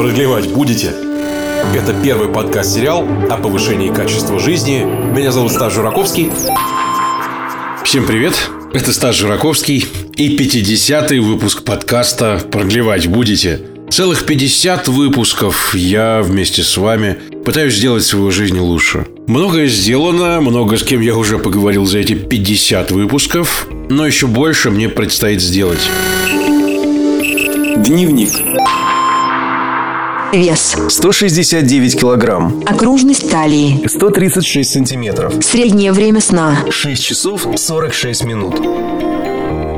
Продлевать будете? Это первый подкаст-сериал о повышении качества жизни. Меня зовут Стас Жураковский. Всем привет, это Стас Жураковский и 50-й выпуск подкаста «Продлевать будете?». Целых 50 выпусков я вместе с вами пытаюсь сделать свою жизнь лучше. Многое сделано, много с кем я уже поговорил за эти 50 выпусков, но еще больше мне предстоит сделать. Дневник. Вес. 169 килограмм. Окружность талии. 136 сантиметров. Среднее время сна. 6 часов 46 минут.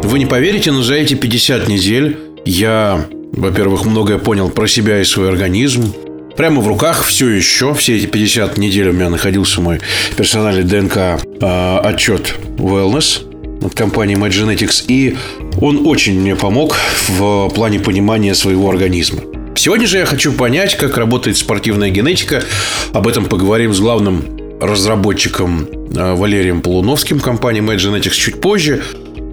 Вы не поверите, но за эти 50 недель я, во-первых, многое понял про себя и свой организм. Прямо в руках все еще, все эти 50 недель у меня находился мой персональный ДНК э, отчет Wellness от компании MyGenetics, и он очень мне помог в плане понимания своего организма. Сегодня же я хочу понять, как работает спортивная генетика. Об этом поговорим с главным разработчиком э, Валерием Полуновским компании MyGenetics чуть позже.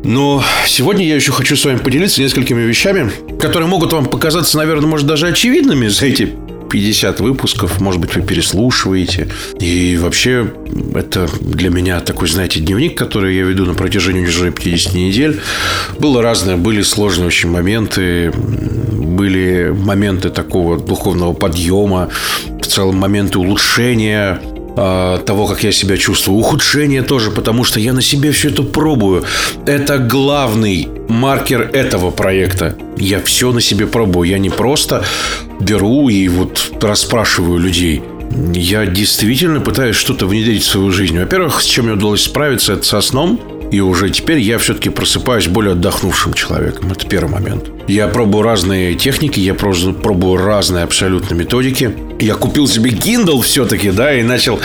Но сегодня я еще хочу с вами поделиться несколькими вещами, которые могут вам показаться, наверное, может, даже очевидными за эти 50 выпусков, может быть, вы переслушиваете. И вообще, это для меня такой, знаете, дневник, который я веду на протяжении уже 50 недель. Было разное, были сложные очень моменты, были моменты такого духовного подъема, в целом моменты улучшения а, того, как я себя чувствую. Ухудшение тоже, потому что я на себе все это пробую. Это главный маркер этого проекта. Я все на себе пробую. Я не просто беру и вот расспрашиваю людей. Я действительно пытаюсь что-то внедрить в свою жизнь. Во-первых, с чем мне удалось справиться, это со сном. И уже теперь я все-таки просыпаюсь более отдохнувшим человеком. Это первый момент. Я пробую разные техники, я пробую разные абсолютно методики. Я купил себе Kindle все-таки, да, и начал...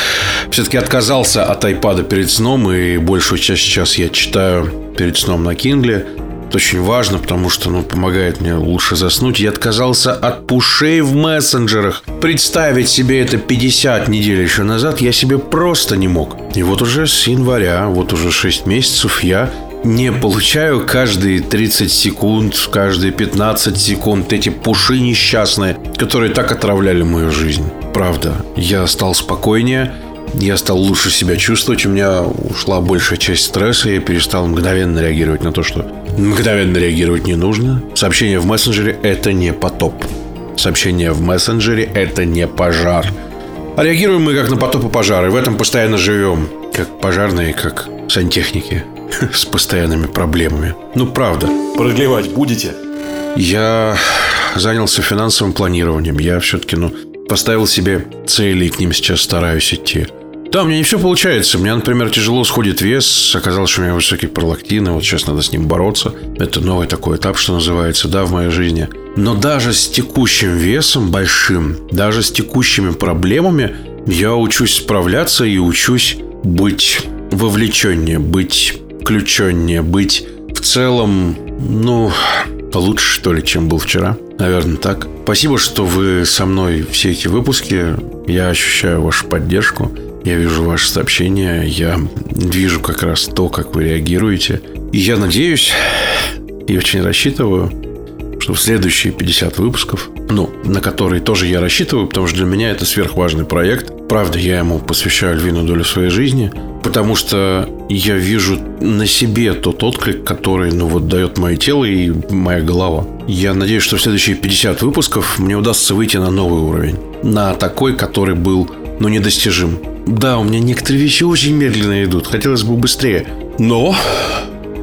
Все-таки отказался от iPad перед сном, и большую часть сейчас я читаю перед сном на Kindle. Это очень важно, потому что ну, помогает мне лучше заснуть. Я отказался от пушей в мессенджерах. Представить себе это 50 недель еще назад я себе просто не мог. И вот уже с января, вот уже 6 месяцев я не получаю каждые 30 секунд, каждые 15 секунд эти пуши несчастные, которые так отравляли мою жизнь. Правда, я стал спокойнее, я стал лучше себя чувствовать, у меня ушла большая часть стресса, я перестал мгновенно реагировать на то, что мгновенно реагировать не нужно. Сообщение в мессенджере – это не потоп. Сообщение в мессенджере – это не пожар. А реагируем мы как на потоп и пожары. В этом постоянно живем. Как пожарные, как сантехники. С постоянными проблемами. Ну, правда. Продлевать будете? Я занялся финансовым планированием. Я все-таки, ну, поставил себе цели и к ним сейчас стараюсь идти. Да, у меня не все получается. У меня, например, тяжело сходит вес. Оказалось, что у меня высокий пролактин, и вот сейчас надо с ним бороться. Это новый такой этап, что называется, да, в моей жизни. Но даже с текущим весом большим, даже с текущими проблемами, я учусь справляться и учусь быть вовлеченнее, быть включеннее, быть в целом, ну, получше, что ли, чем был вчера. Наверное, так. Спасибо, что вы со мной все эти выпуски. Я ощущаю вашу поддержку. Я вижу ваши сообщения. Я вижу как раз то, как вы реагируете. И я надеюсь и очень рассчитываю, что в следующие 50 выпусков, ну, на которые тоже я рассчитываю, потому что для меня это сверхважный проект. Правда, я ему посвящаю львиную долю своей жизни, потому что я вижу на себе тот отклик, который, ну, вот дает мое тело и моя голова. Я надеюсь, что в следующие 50 выпусков мне удастся выйти на новый уровень. На такой, который был, ну, недостижим. Да, у меня некоторые вещи очень медленно идут. Хотелось бы быстрее. Но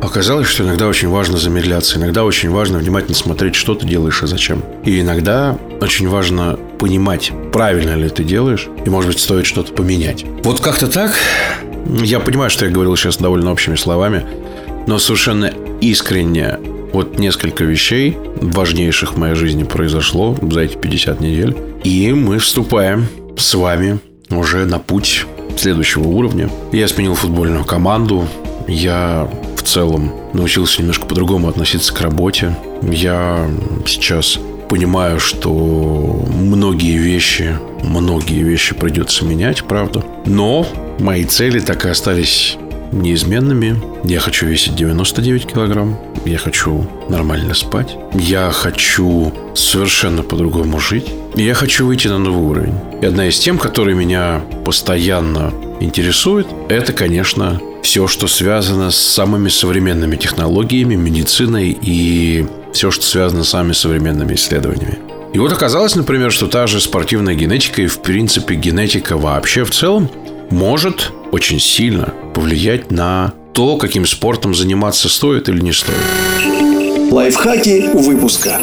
Оказалось, что иногда очень важно замедляться, иногда очень важно внимательно смотреть, что ты делаешь и зачем. И иногда очень важно понимать, правильно ли ты делаешь, и, может быть, стоит что-то поменять. Вот как-то так. Я понимаю, что я говорил сейчас довольно общими словами, но совершенно искренне вот несколько вещей важнейших в моей жизни произошло за эти 50 недель. И мы вступаем с вами уже на путь следующего уровня. Я сменил футбольную команду. Я в целом научился немножко по-другому относиться к работе. Я сейчас понимаю, что многие вещи, многие вещи придется менять, правда. Но мои цели так и остались неизменными. Я хочу весить 99 килограмм. Я хочу нормально спать. Я хочу совершенно по-другому жить. И я хочу выйти на новый уровень. И одна из тем, которые меня постоянно интересует, это, конечно, все, что связано с самыми современными технологиями, медициной и все, что связано с самыми современными исследованиями. И вот оказалось, например, что та же спортивная генетика и, в принципе, генетика вообще в целом может очень сильно повлиять на то, каким спортом заниматься стоит или не стоит. Лайфхаки выпуска.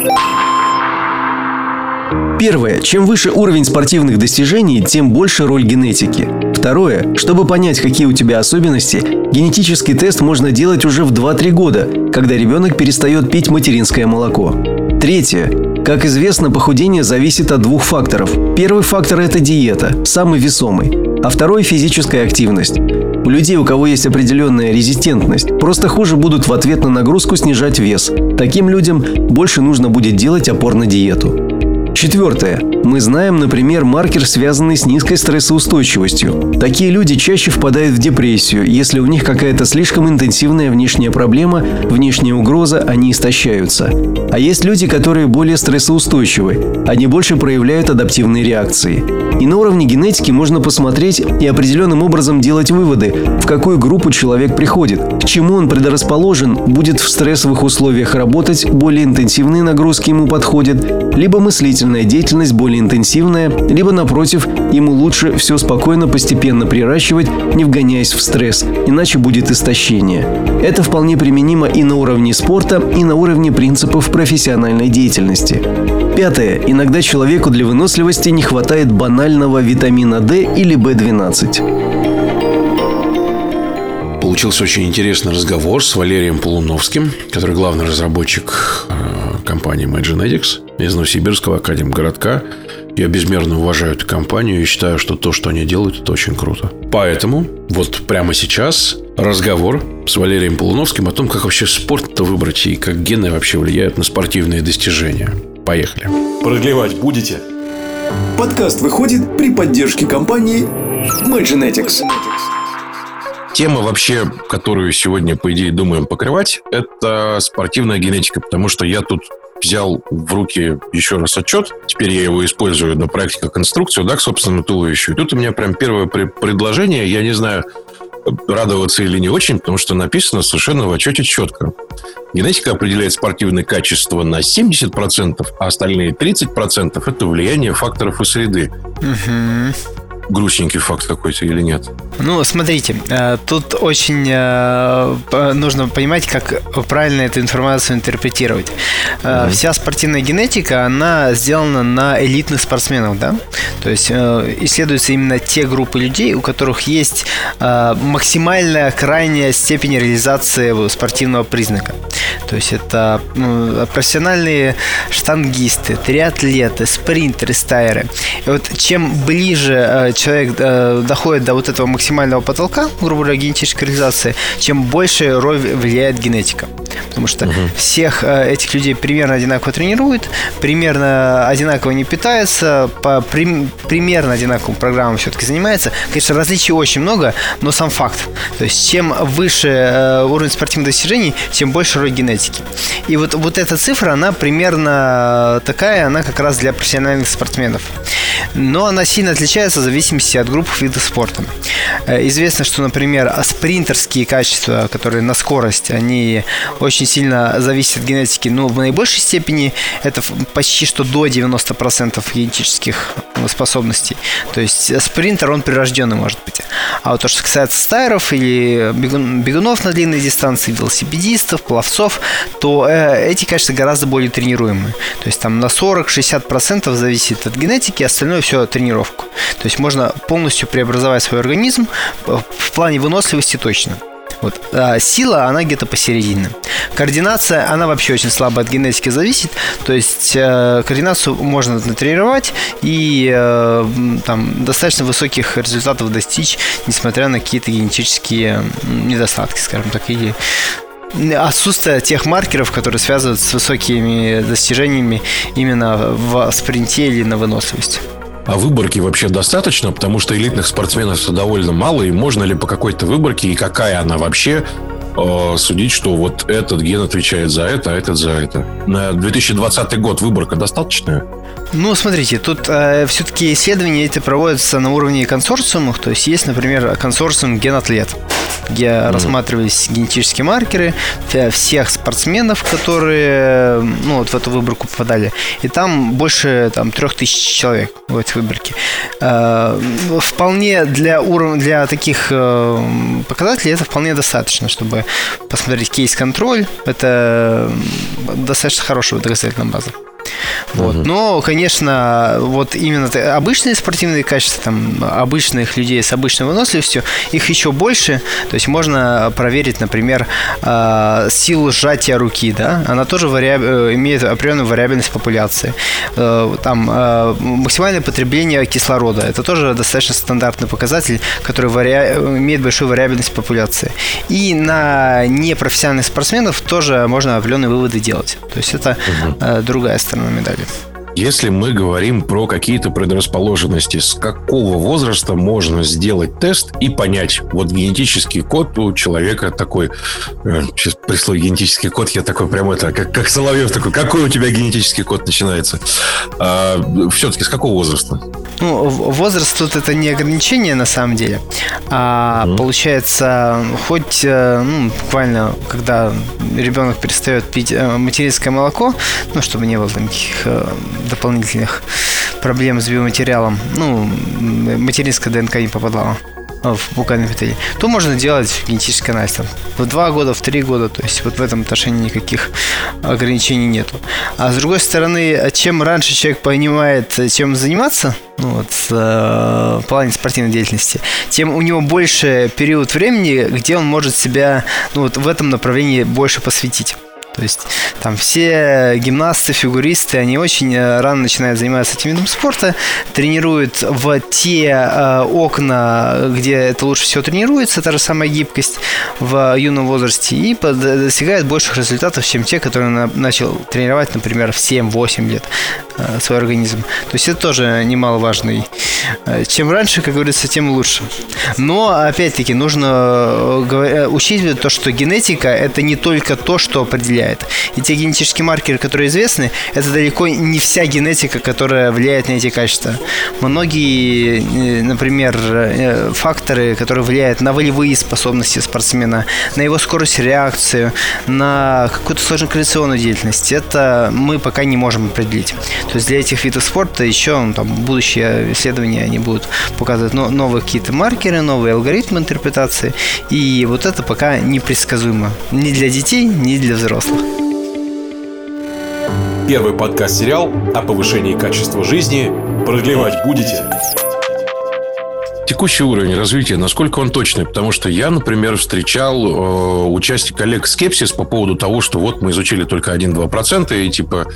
Первое. Чем выше уровень спортивных достижений, тем больше роль генетики. Второе. Чтобы понять, какие у тебя особенности, генетический тест можно делать уже в 2-3 года, когда ребенок перестает пить материнское молоко. Третье. Как известно, похудение зависит от двух факторов. Первый фактор – это диета, самый весомый, а второй – физическая активность. У людей, у кого есть определенная резистентность, просто хуже будут в ответ на нагрузку снижать вес. Таким людям больше нужно будет делать опор на диету. Четвертое. Мы знаем, например, маркер, связанный с низкой стрессоустойчивостью. Такие люди чаще впадают в депрессию, если у них какая-то слишком интенсивная внешняя проблема, внешняя угроза, они истощаются. А есть люди, которые более стрессоустойчивы, они больше проявляют адаптивные реакции. И на уровне генетики можно посмотреть и определенным образом делать выводы, в какую группу человек приходит, к чему он предрасположен, будет в стрессовых условиях работать, более интенсивные нагрузки ему подходят, либо мыслительная деятельность более интенсивная, либо напротив, ему лучше все спокойно постепенно приращивать, не вгоняясь в стресс, иначе будет истощение. Это вполне применимо и на уровне спорта, и на уровне принципов профессиональной деятельности. Пятое. Иногда человеку для выносливости не хватает банального витамина D или B12. Получился очень интересный разговор с Валерием Полуновским, который главный разработчик э, компании MyGenetics из Новосибирского академгородка. Я безмерно уважаю эту компанию и считаю, что то, что они делают, это очень круто. Поэтому вот прямо сейчас разговор с Валерием Полуновским о том, как вообще спорт-то выбрать и как гены вообще влияют на спортивные достижения. Поехали. Продлевать будете? Подкаст выходит при поддержке компании MyGenetics. Тема вообще, которую сегодня, по идее, думаем покрывать, это спортивная генетика, потому что я тут взял в руки еще раз отчет. Теперь я его использую на практике как да, к собственному туловищу. И тут у меня прям первое предложение, я не знаю, радоваться или не очень, потому что написано совершенно в отчете четко. Генетика определяет спортивные качества на 70%, а остальные 30% это влияние факторов и среды. Угу грустненький факт какой-то или нет? Ну, смотрите, э, тут очень э, нужно понимать, как правильно эту информацию интерпретировать. Mm-hmm. Вся спортивная генетика, она сделана на элитных спортсменах, да? То есть исследуются именно те группы людей, у которых есть максимальная крайняя степень реализации спортивного признака. То есть это профессиональные штангисты, триатлеты, спринтеры, стайеры. И вот чем ближе человек э, доходит до вот этого максимального потолка, грубо говоря, генетической реализации, чем больше роль влияет генетика. Потому что угу. всех э, этих людей примерно одинаково тренируют, примерно одинаково не питаются, по при, примерно одинаковым программам все-таки занимается. Конечно, различий очень много, но сам факт. То есть, чем выше э, уровень спортивных достижений, тем больше роль генетики. И вот, вот эта цифра, она примерно такая, она как раз для профессиональных спортсменов. Но она сильно отличается в зависимости от групп видов спорта. Э, известно, что, например, спринтерские качества, которые на скорость, они очень сильно зависят от генетики. Но в наибольшей степени это почти что до 90% генетических способностей. То есть спринтер, он прирожденный может быть. А вот то, что касается стайеров или бегун, бегунов на длинной дистанции, велосипедистов, пловцов, то э, эти, конечно, гораздо более тренируемые. То есть там на 40-60% зависит от генетики, остальное все тренировку. То есть можно полностью преобразовать свой организм в плане выносливости точно. Вот. А сила, она где-то посередине. Координация, она вообще очень слабо от генетики зависит. То есть э, координацию можно натренировать и э, там достаточно высоких результатов достичь, несмотря на какие-то генетические недостатки, скажем так, или отсутствие тех маркеров, которые связывают с высокими достижениями именно в спринте или на выносливости. А выборки вообще достаточно, потому что элитных спортсменов довольно мало, и можно ли по какой-то выборке, и какая она вообще, э, судить, что вот этот ген отвечает за это, а этот за это. На 2020 год выборка достаточная? Ну, смотрите, тут э, все-таки исследования эти проводятся на уровне консорциумов. То есть есть, например, консорциум генатлет, где mm. рассматривались генетические маркеры всех спортсменов, которые ну, вот в эту выборку попадали. И там больше там, трех тысяч человек в этой выборке. Э, вполне для, уровня, для таких э, показателей это вполне достаточно, чтобы посмотреть кейс-контроль. Это достаточно хорошая доказательная база. Вот. Угу. Но, конечно, вот именно обычные спортивные качества, там, обычных людей с обычной выносливостью, их еще больше. То есть можно проверить, например, а, силу сжатия руки, да, она тоже вариаб... Э, имеет определенную вариабельность популяции. Э, там а, максимальное потребление кислорода, это тоже достаточно стандартный показатель, который вари... имеет большую вариабельность популяции. И на непрофессиональных спортсменов тоже можно определенные выводы делать. То есть это угу. другая сторона のメダです。Если мы говорим про какие-то предрасположенности, с какого возраста можно сделать тест и понять, вот генетический код у человека такой, э, сейчас при слове генетический код, я такой прям это, как, как Соловьев такой, какой у тебя генетический код начинается? А, все-таки с какого возраста? Ну, возраст тут это не ограничение на самом деле. А mm получается, хоть э, ну, буквально, когда ребенок перестает пить э, материнское молоко, ну, чтобы не было никаких дополнительных проблем с биоматериалом, ну, материнская ДНК не попадала в буквальном питании, то можно делать генетический анализ там, в 2 года, в 3 года. То есть вот в этом отношении никаких ограничений нету. А с другой стороны, чем раньше человек понимает, чем заниматься, ну, вот, э, в плане спортивной деятельности, тем у него больше период времени, где он может себя ну, вот в этом направлении больше посвятить. То есть там все гимнасты, фигуристы, они очень э, рано начинают заниматься этим видом спорта, тренируют в те э, окна, где это лучше всего тренируется, та же самая гибкость в юном возрасте, и достигают больших результатов, чем те, которые на, начал тренировать, например, в 7-8 лет э, свой организм. То есть это тоже немаловажный. Э, чем раньше, как говорится, тем лучше. Но, опять-таки, нужно э, учитывать то, что генетика – это не только то, что определяет влияет. И те генетические маркеры, которые известны, это далеко не вся генетика, которая влияет на эти качества. Многие, э, например, э, факторы, которые влияют на волевые способности спортсмена, на его скорость реакции, на какую-то сложную корреляционную деятельность, это мы пока не можем определить. То есть для этих видов спорта еще ну, там, будущие исследования они будут показывать новые какие-то маркеры, новые алгоритмы интерпретации. И вот это пока непредсказуемо ни для детей, ни для взрослых. Первый подкаст-сериал о повышении качества жизни продлевать будете? Текущий уровень развития, насколько он точный? Потому что я, например, встречал э, у части коллег скепсис по поводу того, что вот мы изучили только 1-2%, и типа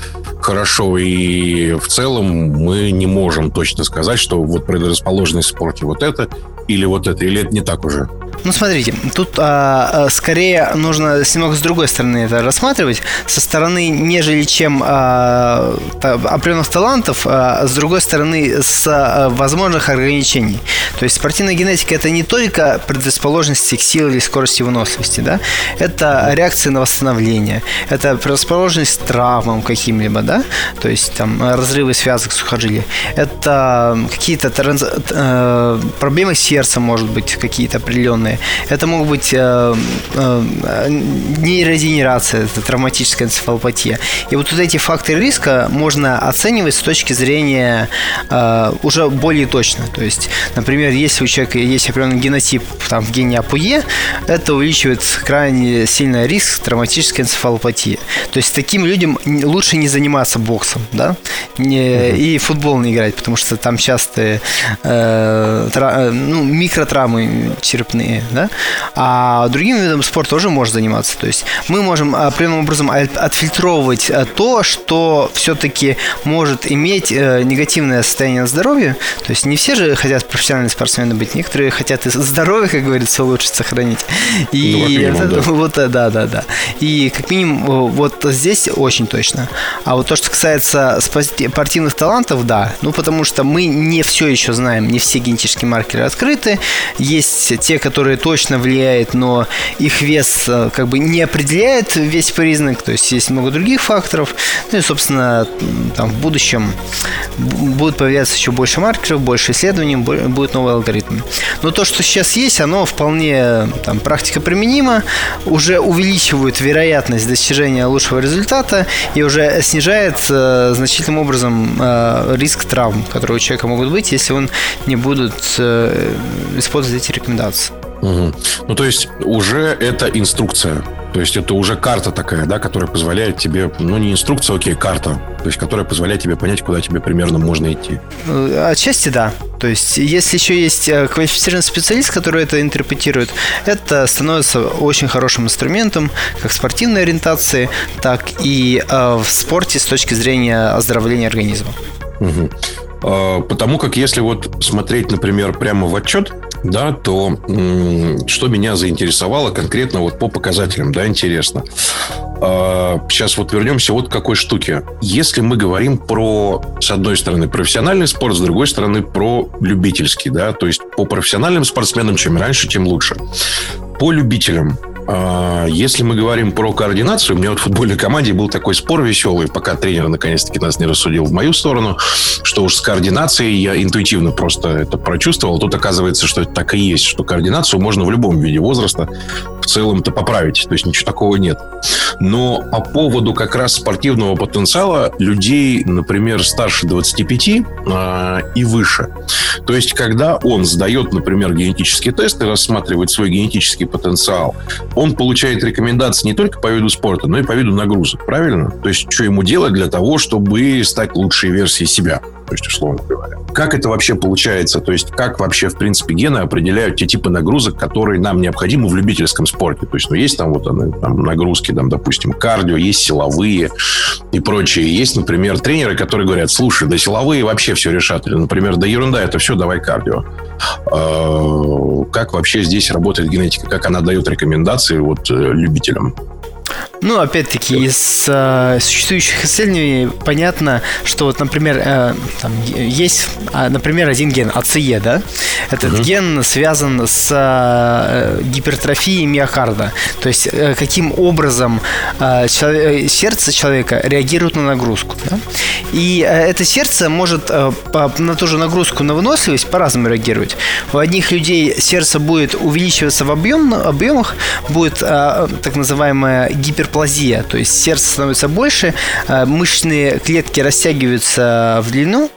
хорошо, и в целом мы не можем точно сказать, что вот предрасположенность в спорте вот это или вот это, или это не так уже. Ну, смотрите, тут а, а, скорее нужно немного с другой стороны это рассматривать, со стороны нежели чем а, определенных талантов, а с другой стороны с а, возможных ограничений. То есть спортивная генетика это не только предрасположенности к силе или скорости выносливости, да, это реакция на восстановление, это предрасположенность к травмам каким-либо, да, то есть там разрывы связок сухожилий, это какие-то транс, э, проблемы сердца, может быть, какие-то определенные разные. Это могут быть э, э, нейродегенерация, это травматическая энцефалопатия. И вот, вот эти факторы риска можно оценивать с точки зрения э, уже более точно. То есть, например, если у человека есть определенный генотип там, в гене АПУЕ, это увеличивает крайне сильный риск травматической энцефалопатии. То есть таким людям лучше не заниматься боксом, да, не, и футбол не играть, потому что там часто э, тра, ну, микротравмы черепные сложнее, да? А другим видом спорта тоже можно заниматься. То есть мы можем определенным образом отфильтровывать то, что все-таки может иметь негативное состояние здоровья. То есть не все же хотят профессиональными спортсмены быть, некоторые хотят и здоровье, как говорится, лучше сохранить. И ну, минимум, это, да. вот да, да, да. И как минимум вот здесь очень точно. А вот то, что касается спортивных талантов, да. Ну, потому что мы не все еще знаем, не все генетические маркеры открыты. Есть те, которые точно влияют, но их вес э, как бы не определяет весь признак. То есть есть много других факторов. Ну и, собственно, там в будущем будут появляться еще больше маркеров, больше исследований, будет новый алгоритм. Но то, что сейчас есть, оно вполне там, практика применима, уже увеличивает вероятность достижения лучшего результата и уже снижает э, значительным образом э, риск травм, которые у человека могут быть, если он не будет э, использовать эти рекомендации. Угу. Ну, то есть уже это инструкция. То есть это уже карта такая, да, которая позволяет тебе, ну не инструкция, окей, карта, то есть которая позволяет тебе понять, куда тебе примерно можно идти. Э, отчасти да. То есть если еще есть э, квалифицированный специалист, который это интерпретирует, это становится очень хорошим инструментом как в спортивной ориентации, так и э, в спорте с точки зрения оздоровления организма. Угу. Потому как если вот смотреть, например, прямо в отчет, да, то что меня заинтересовало конкретно вот по показателям, да, интересно. Сейчас а, вот вернемся вот к какой штуке. Если мы говорим про, с одной стороны, профессиональный спорт, с другой стороны, про любительский, да, то есть по профессиональным спортсменам, чем раньше, тем лучше. По любителям если мы говорим про координацию, у меня вот в футбольной команде был такой спор веселый, пока тренер наконец-таки нас не рассудил в мою сторону, что уж с координацией я интуитивно просто это прочувствовал. Тут оказывается, что это так и есть, что координацию можно в любом виде возраста в целом-то поправить. То есть ничего такого нет. Но по поводу как раз спортивного потенциала людей, например, старше 25 э, и выше. То есть, когда он сдает, например, генетический тест и рассматривает свой генетический потенциал, он получает рекомендации не только по виду спорта, но и по виду нагрузок, правильно? То есть, что ему делать для того, чтобы стать лучшей версией себя то есть, условно говоря. Как это вообще получается? То есть, как вообще, в принципе, гены определяют те типы нагрузок, которые нам необходимы в любительском спорте? То есть, ну, есть там вот там, нагрузки, там, допустим, кардио, есть силовые и прочее. Есть, например, тренеры, которые говорят, слушай, да силовые вообще все решат. Или, например, да ерунда, это все, давай кардио. А, как вообще здесь работает генетика? Как она дает рекомендации вот э, любителям? Ну, опять-таки, из э, существующих исследований понятно, что вот, например, э, там есть, а, например, один ген АЦЕ, да? Этот угу. ген связан с э, гипертрофией миокарда. То есть, э, каким образом э, человек, сердце человека реагирует на нагрузку. Да? И э, это сердце может э, по, на ту же нагрузку на выносливость по-разному реагировать. У одних людей сердце будет увеличиваться в объем, объемах, будет э, так называемая гиперплазия, то есть сердце становится больше, э, мышечные клетки растягиваются в длину,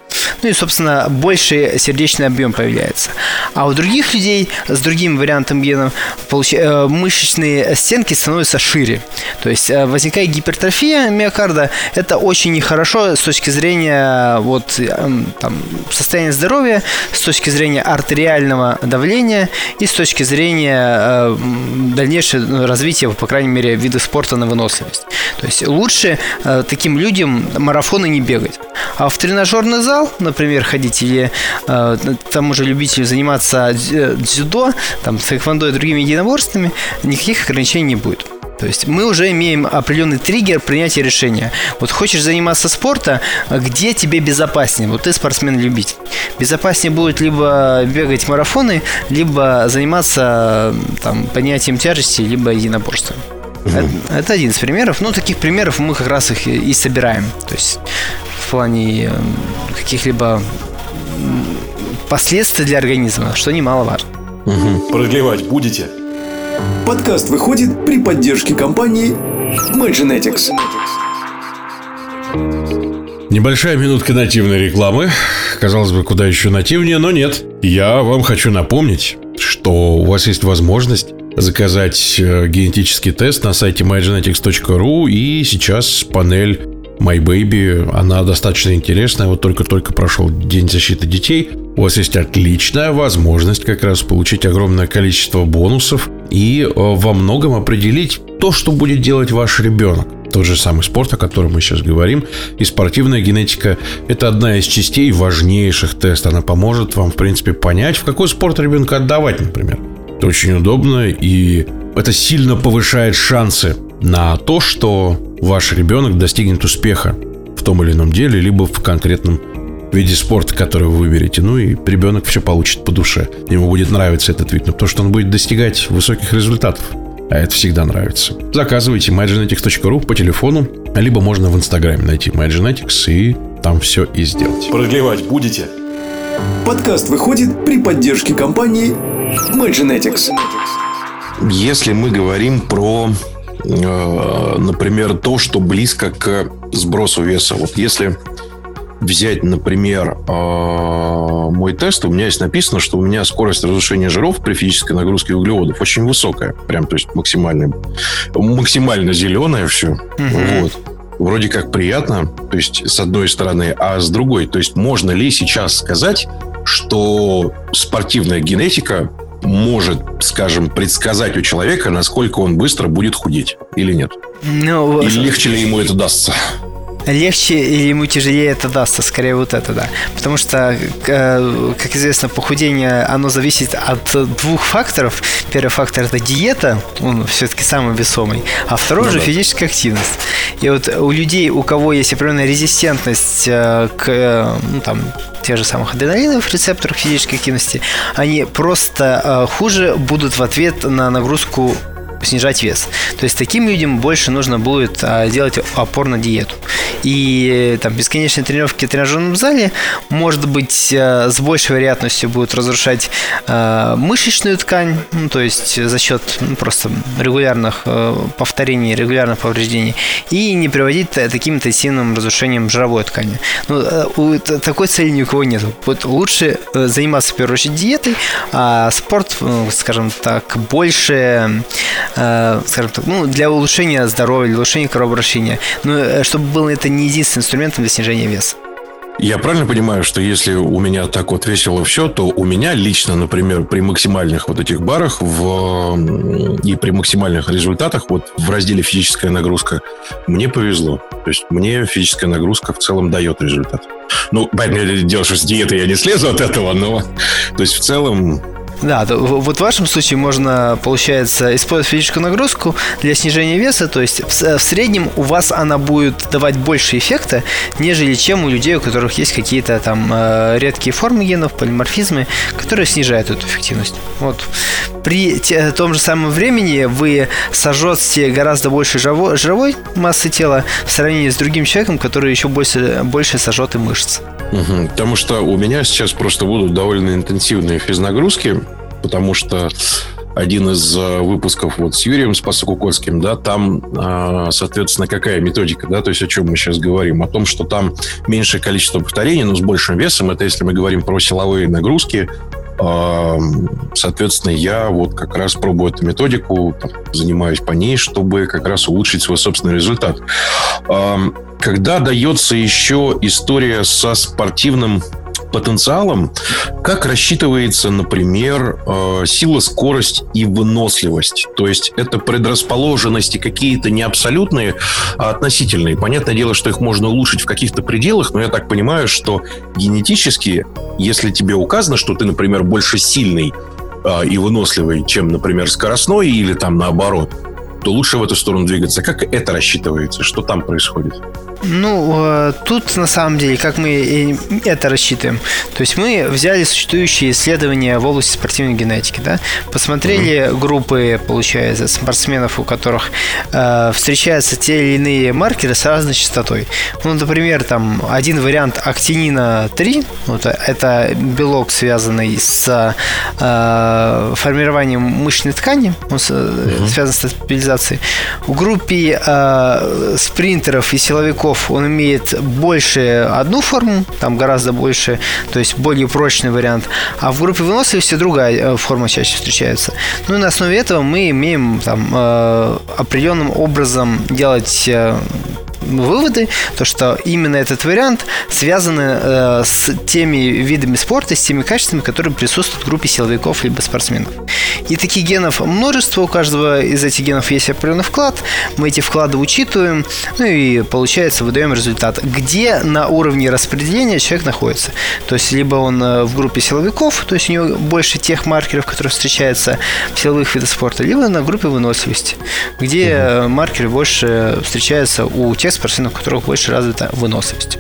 ну и, собственно, больше сердечный объем появляется. А у других людей с другим вариантом генов получ... Э, мышечные стенки становятся шире. То есть э, возникает гипертрофия миокарда. Это очень нехорошо с точки зрения вот, эм, там, состояния здоровья, с точки зрения артериального давления и с точки зрения э, дальнейшего развития, по крайней мере, вида спорта на выносливость. То есть лучше таким людям марафоны не бегать. А в тренажерный зал, например, ходить или э, тому же любителю заниматься дзюдо, там, сэквондо и другими единоборствами, никаких ограничений не будет. То есть мы уже имеем определенный триггер принятия решения. Вот хочешь заниматься спортом, где тебе безопаснее? Вот ты спортсмен-любитель. Безопаснее будет либо бегать марафоны, либо заниматься там, поднятием тяжести, либо единоборством. Это, это один из примеров. Ну, таких примеров мы как раз их и собираем. То есть в плане эм, каких-либо последствий для организма, что немаловажно. Угу. Продлевать будете? Подкаст выходит при поддержке компании MyGenetics. Небольшая минутка нативной рекламы. Казалось бы, куда еще нативнее, но нет. Я вам хочу напомнить, что у вас есть возможность заказать э, генетический тест на сайте mygenetics.ru и сейчас панель My Baby, она достаточно интересная. Вот только-только прошел День защиты детей. У вас есть отличная возможность как раз получить огромное количество бонусов и э, во многом определить то, что будет делать ваш ребенок. Тот же самый спорт, о котором мы сейчас говорим, и спортивная генетика – это одна из частей важнейших теста. Она поможет вам, в принципе, понять, в какой спорт ребенка отдавать, например. Это очень удобно, и это сильно повышает шансы на то, что ваш ребенок достигнет успеха в том или ином деле, либо в конкретном виде спорта, который вы выберете. Ну и ребенок все получит по душе. Ему будет нравиться этот вид, потому что он будет достигать высоких результатов. А это всегда нравится. Заказывайте mygenetics.ru по телефону, либо можно в инстаграме найти mygenetics и там все и сделать. Продлевать будете? Подкаст выходит при поддержке компании MyGenetics. Если мы говорим про, например, то, что близко к сбросу веса. Вот если взять, например, э, мой тест, у меня есть написано, что у меня скорость разрушения жиров при физической нагрузке углеводов очень высокая. Прям, то есть максимально, максимально зеленая все. Угу. Вот. Вроде как приятно, то есть с одной стороны, а с другой, то есть можно ли сейчас сказать, что спортивная генетика может, скажем, предсказать у человека, насколько он быстро будет худеть или нет? Ну, Или легче ли ему это дастся? легче или ему тяжелее это дастся, скорее вот это, да. Потому что, э, как известно, похудение, оно зависит от двух факторов. Первый фактор это диета, он все-таки самый весомый, а второй ну, же да. физическая активность. И вот у людей, у кого есть определенная резистентность э, к, э, ну, там, тех же самых адреналиновых рецепторов физической активности, они просто хуже будут в ответ на нагрузку снижать вес. То есть таким людям больше нужно будет а, делать опор на диету. И там бесконечные тренировки в тренажерном зале, может быть, а, с большей вероятностью будут разрушать а, мышечную ткань, ну, то есть за счет ну, просто регулярных повторений, регулярных повреждений, и не приводить таким интенсивным разрушением жировой ткани. Ну, такой цели ни у кого нет. Вот лучше заниматься, в первую очередь, диетой, а спорт, ну, скажем так, больше Э, скажем так, ну, для улучшения здоровья, для улучшения кровообращения. Но э, чтобы был это не единственным инструментом для снижения веса. Я правильно понимаю, что если у меня так вот весело все, то у меня лично, например, при максимальных вот этих барах в, и при максимальных результатах вот в разделе физическая нагрузка мне повезло. То есть мне физическая нагрузка в целом дает результат. Ну, понятное дело, что с диеты я не слезу от этого, но то есть в целом да, вот в вашем случае можно, получается, использовать физическую нагрузку для снижения веса, то есть в, среднем у вас она будет давать больше эффекта, нежели чем у людей, у которых есть какие-то там э, редкие формы генов, полиморфизмы, которые снижают эту эффективность. Вот. При том же самом времени вы сожжете гораздо больше жировой массы тела в сравнении с другим человеком, который еще больше, больше сожжет и мышц. Угу. Потому что у меня сейчас просто будут довольно интенсивные физнагрузки, потому что один из э, выпусков вот с Юрием Спасокукорским, да, там, а, соответственно, какая методика, да, то есть о чем мы сейчас говорим? О том, что там меньшее количество повторений, но с большим весом, это если мы говорим про силовые нагрузки, Соответственно, я вот как раз пробую эту методику, там, занимаюсь по ней, чтобы как раз улучшить свой собственный результат. Когда дается еще история со спортивным потенциалом, как рассчитывается, например, э, сила, скорость и выносливость? То есть это предрасположенности какие-то не абсолютные, а относительные. Понятное дело, что их можно улучшить в каких-то пределах, но я так понимаю, что генетически, если тебе указано, что ты, например, больше сильный э, и выносливый, чем, например, скоростной или там наоборот, то лучше в эту сторону двигаться. Как это рассчитывается? Что там происходит? Ну, э, тут на самом деле, как мы это рассчитываем. То есть мы взяли существующие исследования в области спортивной генетики, да, посмотрели угу. группы, получается, спортсменов, у которых э, встречаются те или иные маркеры с разной частотой. Ну, например, там один вариант актинина 3, вот, это белок, связанный с э, формированием мышечной ткани, он угу. связан с стабилизацией. В группе э, спринтеров и силовиков белков он имеет больше одну форму, там гораздо больше, то есть более прочный вариант, а в группе выносливости другая э, форма чаще встречается. Ну и на основе этого мы имеем там, э, определенным образом делать э, выводы, то что именно этот вариант связан э, с теми видами спорта, с теми качествами, которые присутствуют в группе силовиков либо спортсменов. И таких генов множество, у каждого из этих генов есть определенный вклад, мы эти вклады учитываем, ну и получается выдаем результат, где на уровне распределения человек находится. То есть либо он э, в группе силовиков, то есть у него больше тех маркеров, которые встречаются в силовых видах спорта, либо на группе выносливости, где угу. маркеры больше встречаются у тех спортсменов, у которых больше развита выносливость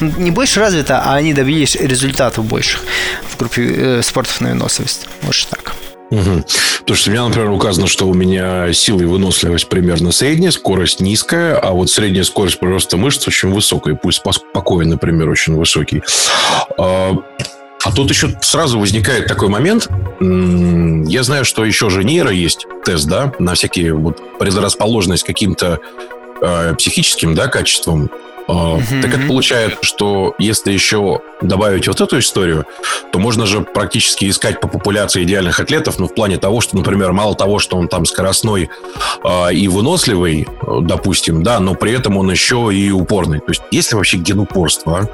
не больше развита, а они добились результатов больших в группе э, спортов на выносливость. Может так. Угу. Потому что у меня, например, указано, что у меня сила и выносливость примерно средняя, скорость низкая, а вот средняя скорость прироста мышц очень высокая, пусть покой, например, очень высокий. А, а тут еще сразу возникает такой момент. Я знаю, что еще же нейро есть тест, да, на всякие вот предрасположенность каким-то э, психическим, да, качествам. Uh, mm-hmm. Так это получает, что если еще добавить вот эту историю, то можно же практически искать по популяции идеальных атлетов, ну, в плане того, что, например, мало того, что он там скоростной э, и выносливый, допустим, да, но при этом он еще и упорный. То есть, есть ли вообще ген упорства, а?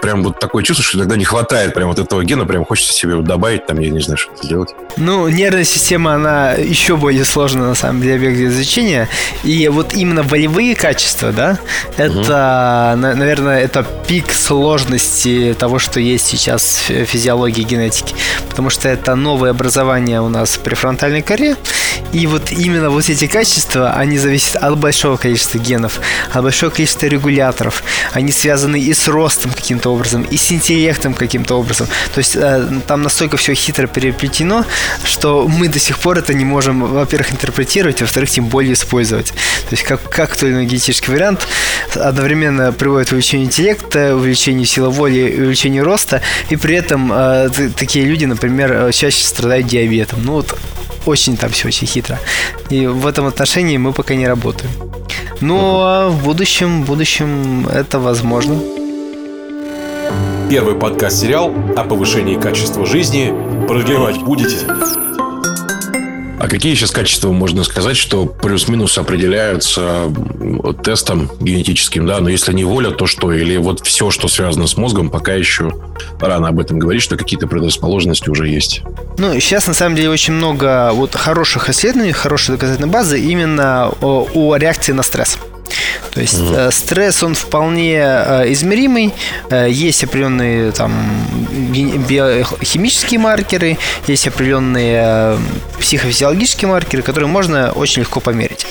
Прям вот такое чувство, что иногда не хватает прям вот этого гена, прям хочется себе добавить, там, я не знаю, что сделать. Ну, нервная система, она еще более сложная, на самом деле, объект изучения. И вот именно волевые качества, да, это, угу. наверное, это пик сложности того, что есть сейчас в физиологии генетики. Потому что это новое образование у нас при фронтальной коре. И вот именно вот эти качества, они зависят от большого количества генов, от большого количества регуляторов. Они связаны и с ростом каким-то образом, и с интеллектом каким-то образом. То есть э, там настолько все хитро переплетено, что мы до сих пор это не можем, во-первых, интерпретировать, во-вторых, тем более использовать. То есть как, как то или иной генетический вариант одновременно приводит к увеличению интеллекта, увеличению силы воли, увеличению роста, и при этом э, такие люди, например, чаще страдают диабетом. Ну вот очень там все очень хитро. И в этом отношении мы пока не работаем. Но в будущем, в будущем это возможно. Первый подкаст-сериал о повышении качества жизни. Продлевать будете? А какие сейчас качества можно сказать, что плюс-минус определяются тестом генетическим, да? Но если не воля, то что? Или вот все, что связано с мозгом, пока еще рано об этом говорить, что какие-то предрасположенности уже есть? Ну, сейчас на самом деле очень много вот хороших исследований, хорошей доказательной базы именно о, о реакции на стресс. То есть mm стресс, он вполне э, измеримый. Э, есть определенные там биохимические маркеры, есть определенные психофизиологические маркеры, которые можно очень легко померить.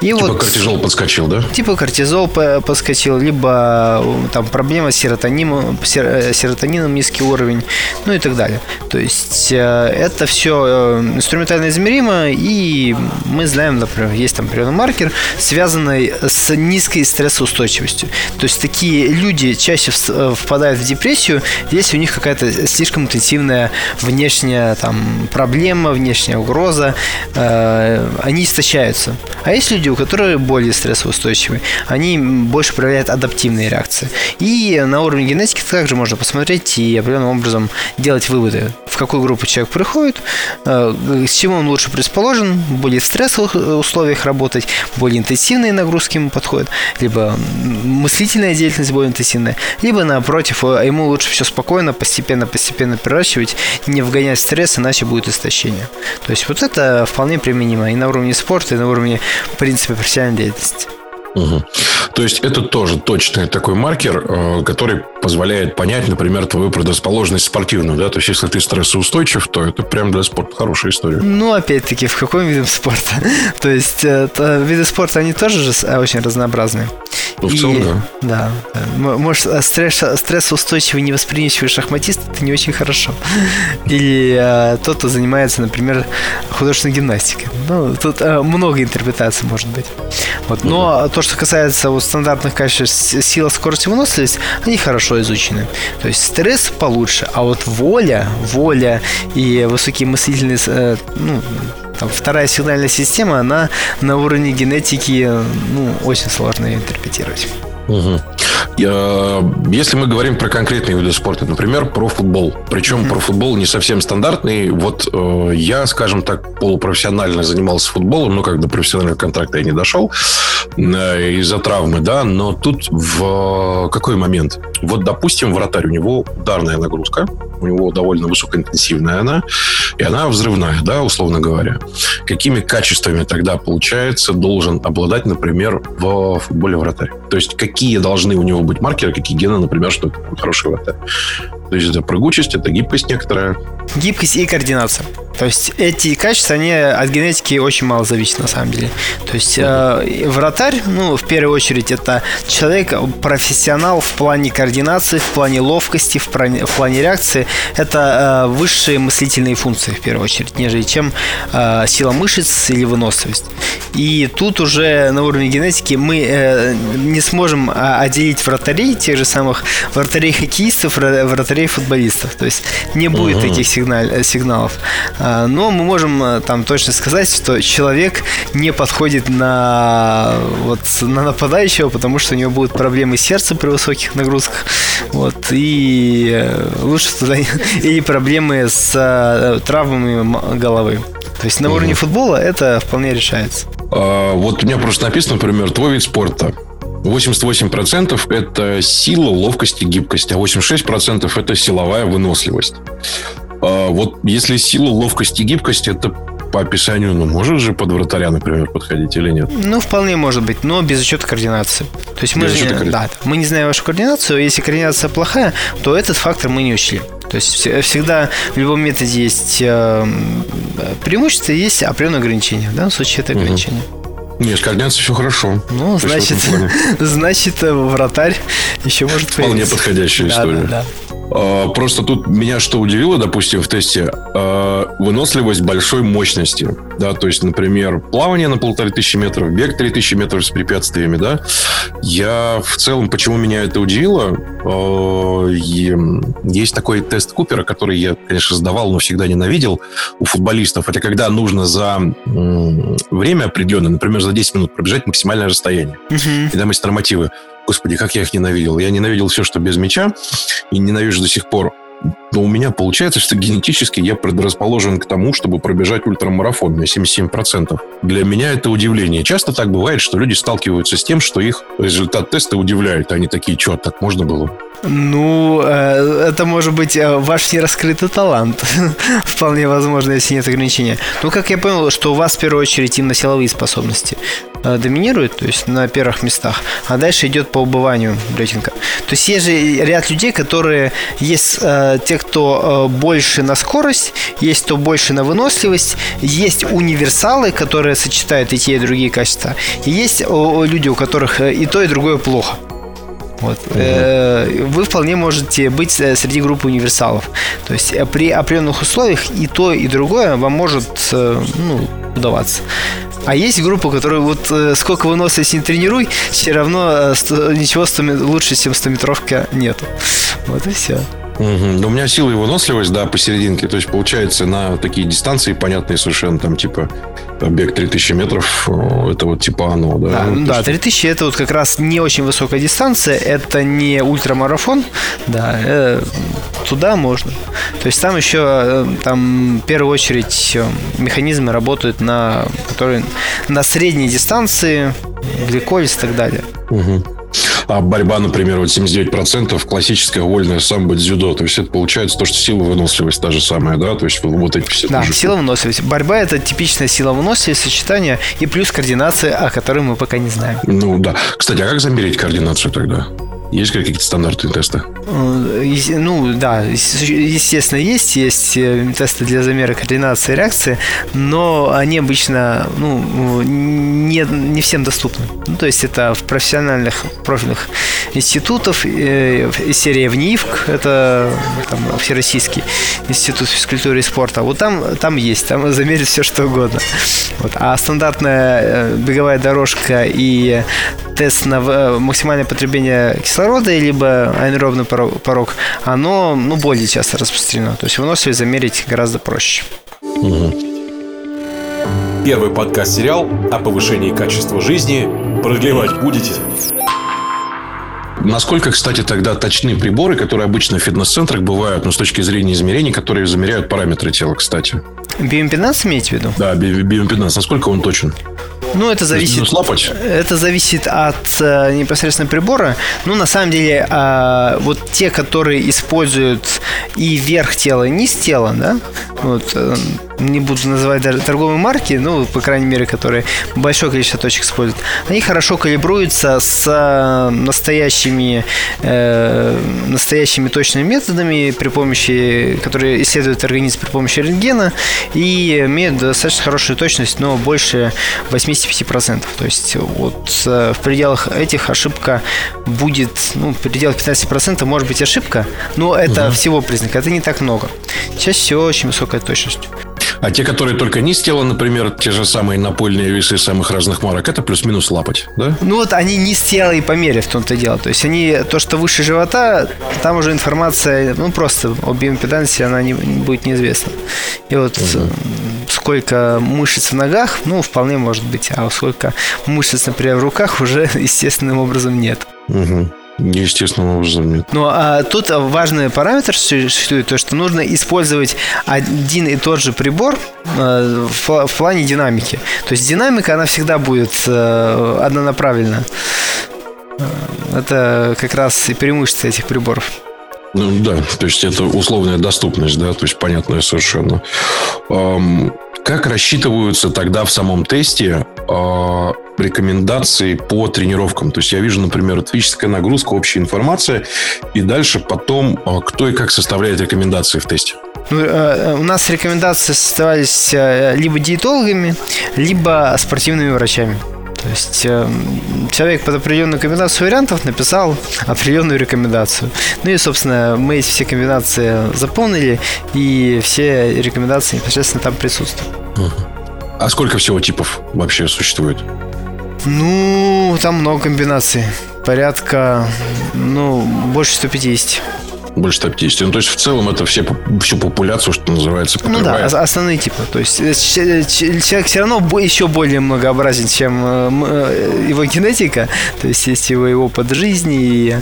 И типа вот, кортизол подскочил, да? Типа кортизол подскочил, либо там проблема с серотонином, серотонином низкий уровень, ну и так далее. То есть это все инструментально измеримо, и мы знаем, например, есть там определенный маркер, связанный с низкой стрессоустойчивостью. То есть такие люди чаще э, впадают в депрессию, если у них какая-то слишком интенсивная внешняя там, проблема, внешняя угроза, э, они истощаются. А есть люди, у которых более стрессоустойчивые, они больше проявляют адаптивные реакции. И на уровне генетики также можно посмотреть и определенным образом делать выводы, в какую группу человек приходит, э, с чем он лучше предположен, более в стрессовых условиях работать, более интенсивные нагрузки ему подходят, либо мыслительная деятельность более интенсивная, либо напротив, э, ему лучше все спокойно, постепенно-постепенно приращивать, не вгонять стресс, иначе будет истощение. То есть вот это вполне применимо и на уровне спорта, и на уровне, в принципе, профессиональной деятельности. Угу. То есть это тоже точный такой маркер, э, который позволяет понять, например, твою предрасположенность спортивную, да? То есть если ты стрессоустойчив, то это прям для спорта хорошая история. Ну, опять-таки, в каком виде спорта? то есть это, виды спорта, они тоже же очень разнообразные. Ну, в целом, да. Да. Может, э, стресс, стрессоустойчивый, невосприимчивый шахматист – это не очень хорошо. Или а, тот, кто занимается, например, художественной гимнастикой. Ну, тут а, много интерпретаций может быть. Вот. Но то, что касается вот, стандартных качеств сила, скорость и выносливость, они хорошо изучены. То есть стресс получше, а вот воля, воля и высокие мыслительные э, ну, вторая сигнальная система, она на уровне генетики ну, очень сложно ее интерпретировать. Угу. Если мы говорим про конкретные виды спорта, например, про футбол. Причем про футбол не совсем стандартный. Вот э, я, скажем так, полупрофессионально занимался футболом, но как до профессионального контракта я не дошел э, из-за травмы, да. Но тут в какой момент? Вот, допустим, вратарь, у него ударная нагрузка, у него довольно высокоинтенсивная она, и она взрывная, да, условно говоря. Какими качествами тогда, получается, должен обладать, например, в футболе вратарь? То есть, какие должны у него быть маркеры, какие гены, например, что это хороший вратарь? То есть, это прыгучесть, это гибкость некоторая. Гибкость и координация. То есть эти качества, они от генетики очень мало зависят на самом деле. То есть э, вратарь, ну, в первую очередь, это человек, профессионал в плане координации, в плане ловкости, в плане, в плане реакции. Это э, высшие мыслительные функции, в первую очередь, нежели чем э, сила мышц или выносливость. И тут уже на уровне генетики мы э, не сможем а, отделить вратарей, тех же самых вратарей-хоккеистов, вратарей-футболистов. То есть не будет угу. таких сигнал, сигналов. А, но мы можем э, там точно сказать, что человек не подходит на, вот, на нападающего, потому что у него будут проблемы с сердцем при высоких нагрузках. Вот, и э, лучше туда или проблемы с э, травмами головы. То есть на уровне футбола это вполне решается. А, вот у меня просто написано, например, твой вид спорта. 88% это сила, ловкость и гибкость, а 86% это силовая выносливость. А вот если сила, ловкость и гибкость, это по описанию, ну, может же под вратаря, например, подходить или нет? Ну, вполне может быть, но без учета координации. То есть мы, без же, да, мы не знаем вашу координацию, если координация плохая, то этот фактор мы не учли. То есть всегда в любом методе есть э, преимущество, есть определенные ограничения. В данном случае это ограничение. Угу. Нет, с координацией все хорошо. Ну, значит, значит, э, вратарь еще может Вполне подходящая да, история. Да, да. А, просто тут меня что удивило, допустим, в тесте, а, выносливость большой мощности. Да, то есть, например, плавание на полторы тысячи метров, бег 3000 метров с препятствиями, да. Я в целом, почему меня это удивило, а, есть такой тест Купера, который я, конечно, сдавал, но всегда ненавидел у футболистов. Это когда нужно за время определенное, например, за 10 минут пробежать максимальное расстояние. Uh-huh. И там есть нормативы. Господи, как я их ненавидел. Я ненавидел все, что без мяча, и ненавижу до сих пор. Но у меня получается, что генетически я предрасположен к тому, чтобы пробежать ультрамарафон на 77%. Для меня это удивление. Часто так бывает, что люди сталкиваются с тем, что их результат теста удивляет. Они такие, что, так можно было? Ну, э, это может быть э, ваш нераскрытый талант. Вполне возможно, если нет ограничения. Ну, как я понял, что у вас в первую очередь именно силовые способности э, доминируют, то есть на первых местах, а дальше идет по убыванию рейтинга. То есть есть же ряд людей, которые есть э, те, кто э, больше на скорость, есть кто больше на выносливость, есть универсалы, которые сочетают и те, и другие качества, и есть о, люди, у которых и то, и другое плохо. Вот. Угу. Вы вполне можете быть э, среди группы универсалов. То есть э, при определенных условиях и то, и другое вам может ну, удаваться. А есть группа, которая вот сколько выносливости не тренируй, все равно 100, ничего 100, лучше, чем 100-метровка нету. Вот и все. Угу. У меня сила и выносливость, да, посерединке. То есть, получается, на такие дистанции понятные совершенно, там, типа, бег 3000 метров, это вот типа оно, да? Да, ну, да 3000 это вот как раз не очень высокая дистанция, это не ультрамарафон, да, э, туда можно. То есть там еще, э, там, в первую очередь, э, механизмы работают на, которые, на средней дистанции, гликолиз и так далее. Угу. А борьба, например, вот 79% классическое вольное самбо дзюдо. То есть это получается то, что сила выносливость та же самая, да? То есть вот эти все. Да, сила выносливость. Борьба это типичная сила выносливости, сочетание и плюс координация, о которой мы пока не знаем. Ну да. Кстати, а как замерить координацию тогда? Есть какие-то стандартные тесты? Э, ну, да, естественно, есть. Есть э, тесты для замера координации реакции, но они обычно ну, не, не всем доступны. Ну, то есть это в профессиональных профильных институтов, э, серия ВНИИФК, это там, Всероссийский институт физкультуры и спорта. Вот там, там есть, там замерить все, что угодно. Вот. А стандартная беговая дорожка и тест на максимальное потребление кислорода либо аэробный порог, оно ну, более часто распространено. То есть выносливость замерить гораздо проще. Первый подкаст-сериал о повышении качества жизни. Продлевать будете? насколько, кстати, тогда точны приборы, которые обычно в фитнес-центрах бывают, ну, с точки зрения измерений, которые замеряют параметры тела, кстати? Биоимпеданс имеете в виду? Да, би- биоимпеданс. Насколько он точен? Ну, это зависит, лапать? это зависит от э, непосредственно прибора. Ну, на самом деле, э, вот те, которые используют и верх тела, и низ тела, да, вот, э, не буду называть даже торговые марки, ну, по крайней мере, которые большое количество точек используют, они хорошо калибруются с э, настоящими, э, настоящими точными методами, при помощи, которые исследуют организм при помощи рентгена и имеют достаточно хорошую точность, но больше 85%. То есть вот э, в пределах этих ошибка будет, ну, в пределах 15% может быть ошибка, но это всего признак, это не так много. Чаще всего очень высокая точность. А те, которые только низ тела, например, те же самые напольные весы самых разных марок, это плюс-минус лапать, да? Ну вот они не с тела и по мере в том-то дело. То есть они, то, что выше живота, там уже информация, ну просто о биоимпедансе, она не, не будет неизвестна. И вот э, сколько мышц в ногах, ну вполне может быть, а сколько мышц, например, в руках уже естественным образом нет. Угу. Естественным образом нет. Ну, а тут важный параметр существует, то, что нужно использовать один и тот же прибор э, в, пла- в плане динамики. То есть динамика, она всегда будет э, однонаправленна. Э, Это как раз и преимущество этих приборов. Ну да, то есть это условная доступность, да, то есть понятная совершенно. Как рассчитываются тогда в самом тесте а, рекомендации по тренировкам? То есть я вижу, например, физическая нагрузка, общая информация, и дальше потом а, кто и как составляет рекомендации в тесте. Ну, э, у нас рекомендации составлялись э, либо диетологами, либо спортивными врачами. То есть э, человек под определенную комбинацию вариантов написал определенную рекомендацию. Ну и, собственно, мы эти все комбинации заполнили, и все рекомендации непосредственно там присутствуют. А сколько всего типов вообще существует? Ну, там много комбинаций. Порядка, ну, больше 150. Больше 150. Ну, то есть, в целом, это все, всю популяцию, что называется, Ну да, покрывает. ос- основные типы. То есть э, ч- человек все равно еще более многообразен, чем э, э, его генетика. То есть есть его, его опыт жизни и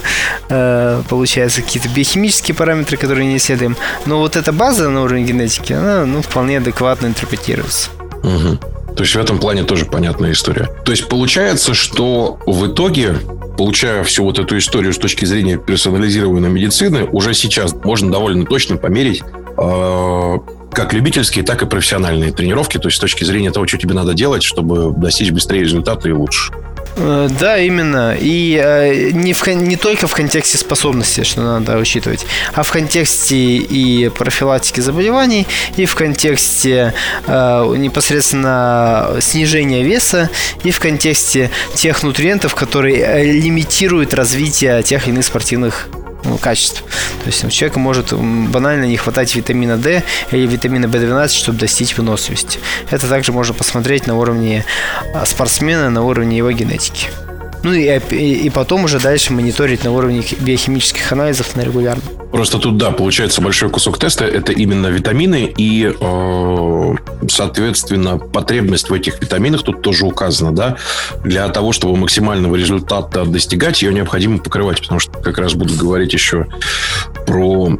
э, получается какие-то биохимические параметры, которые не исследуем. Но вот эта база на уровне генетики, она ну, вполне адекватно интерпретируется. Мгм. То есть в этом плане тоже понятная история. То есть получается, что в итоге, получая всю вот эту историю с точки зрения персонализированной медицины, уже сейчас можно довольно точно померить э, как любительские, так и профессиональные тренировки, то есть с точки зрения того, что тебе надо делать, чтобы достичь быстрее результата и лучше. Э, Да, именно. И э, не, в, не только в контексте способностей, что надо учитывать, а в контексте и профилактики заболеваний, и в контексте э, непосредственно снижения веса, и в контексте тех нутриентов, которые лимитируют развитие тех или иных спортивных качеств. То есть у человека может банально не хватать витамина D или витамина B12, чтобы достичь выносливости. Это также можно посмотреть на уровне а, спортсмена, на уровне его генетики. Ну и, и, потом уже дальше мониторить на уровне хи- биохимических анализов на регулярно. Просто тут, да, получается большой кусок теста. Это именно витамины и, э, соответственно, потребность в этих витаминах тут тоже указана, да. Для того, чтобы максимального результата достигать, ее необходимо покрывать, потому что как раз буду говорить еще про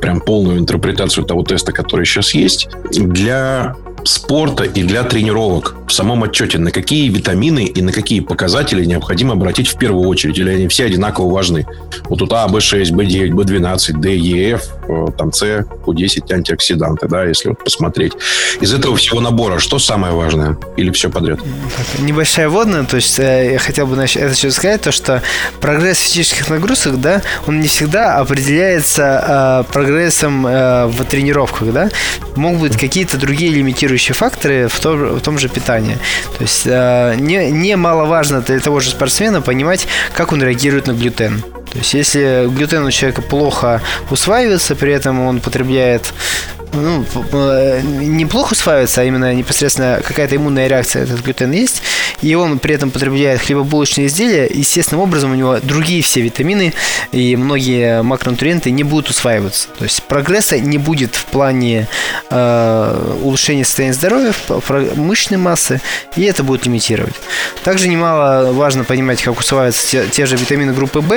прям полную интерпретацию того теста, который сейчас есть. Для спорта и для тренировок в самом отчете, на какие витамины и на какие показатели необходимо обратить в первую очередь, или они все одинаково важны. Вот тут А, Б6, Б9, Б12, Д, Е, э, там С, Q10, антиоксиданты, да, если вот посмотреть. Из этого всего набора что самое важное? Или все подряд? Небольшая водная, то есть э, я хотел бы это что сказать, то что прогресс физических нагрузок, да, он не всегда определяется э, прогрессом э, в тренировках, да. Могут быть какие-то другие лимитирующие факторы в том, в том же питании. То есть э, не, немаловажно для того же спортсмена понимать, как он реагирует на глютен. То есть, если глютен у человека плохо усваивается, при этом он потребляет ну, п- неплохо усваивается, а именно непосредственно какая-то иммунная реакция этот глютен есть, и он при этом потребляет хлебобулочные изделия, естественным образом у него другие все витамины и многие макронутриенты не будут усваиваться. То есть прогресса не будет в плане э, улучшения состояния здоровья, мышечной массы, и это будет лимитировать. Также немало важно понимать, как усваиваются те, те же витамины группы В,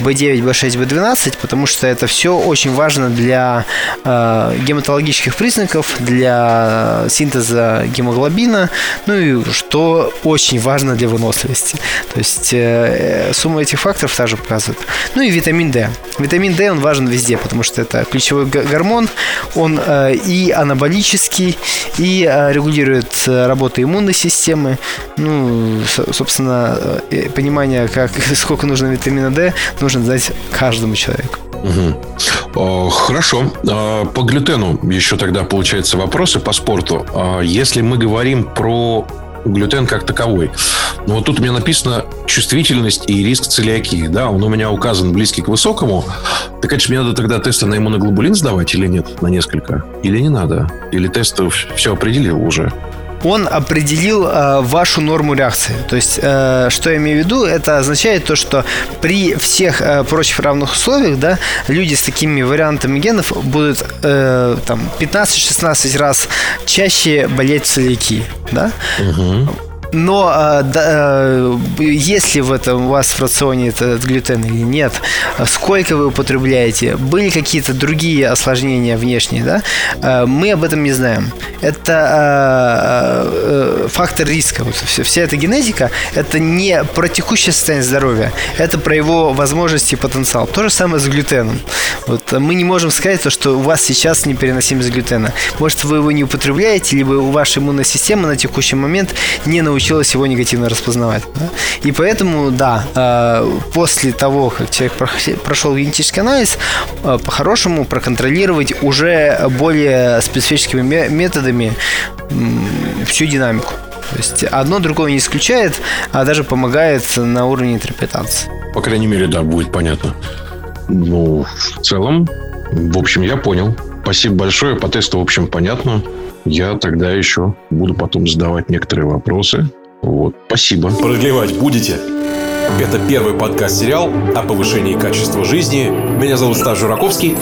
В9, В6, В12, потому что это все очень важно для э, гематологических признаков, для синтеза гемоглобина, ну и что очень важно для выносливости. То есть э, сумма этих факторов также показывает. Ну и витамин D. Витамин D, он важен везде, потому что это ключевой гормон, он э, и анаболический, и э, регулирует э, работу иммунной системы. Ну, собственно, э, понимание, как, сколько нужно витамина D, нужно знать каждому человеку. Угу. Хорошо. А, по глютену еще тогда получается вопросы по спорту. А, если мы говорим про глютен как таковой. Но вот тут у меня написано чувствительность и риск целиакии. Да, он у меня указан близкий к высокому. Так это же мне надо тогда тесты на иммуноглобулин сдавать или нет? На несколько? Или не надо? Или тесты все определил уже? Он определил э, вашу норму реакции. То есть, э, что я имею в виду, это означает то, что при всех э, прочих равных условиях, да, люди с такими вариантами генов будут э, там 15-16 раз чаще болеть целики, да. Угу. Но э, да, э, если в этом у вас в рационе этот глютен или нет, сколько вы употребляете, были какие-то другие осложнения внешние, да, э, мы об этом не знаем. Это э, фактор риска. Вот вся, вся эта генетика это не про текущее состояние здоровья, это про его возможности и потенциал. То же самое с глютеном. Вот мы не можем сказать то, что у вас сейчас непереносимость глютена. Может, вы его не употребляете, либо у вашей иммунной системы на текущий момент не научилась научилась его негативно распознавать. Да? И поэтому, да, э, после того, как человек прошел генетический анализ, э, по-хорошему проконтролировать уже более специфическими методами всю динамику. То есть одно другое не исключает, а даже помогает на уровне интерпретации. По крайней мере, да, будет понятно. Ну, в целом, в общем, я понял. Спасибо большое. По тесту, в общем, понятно. Я тогда еще буду потом задавать некоторые вопросы. Вот, спасибо. Продлевать будете? Это первый подкаст-сериал о повышении качества жизни. Меня зовут Стас Жураковский.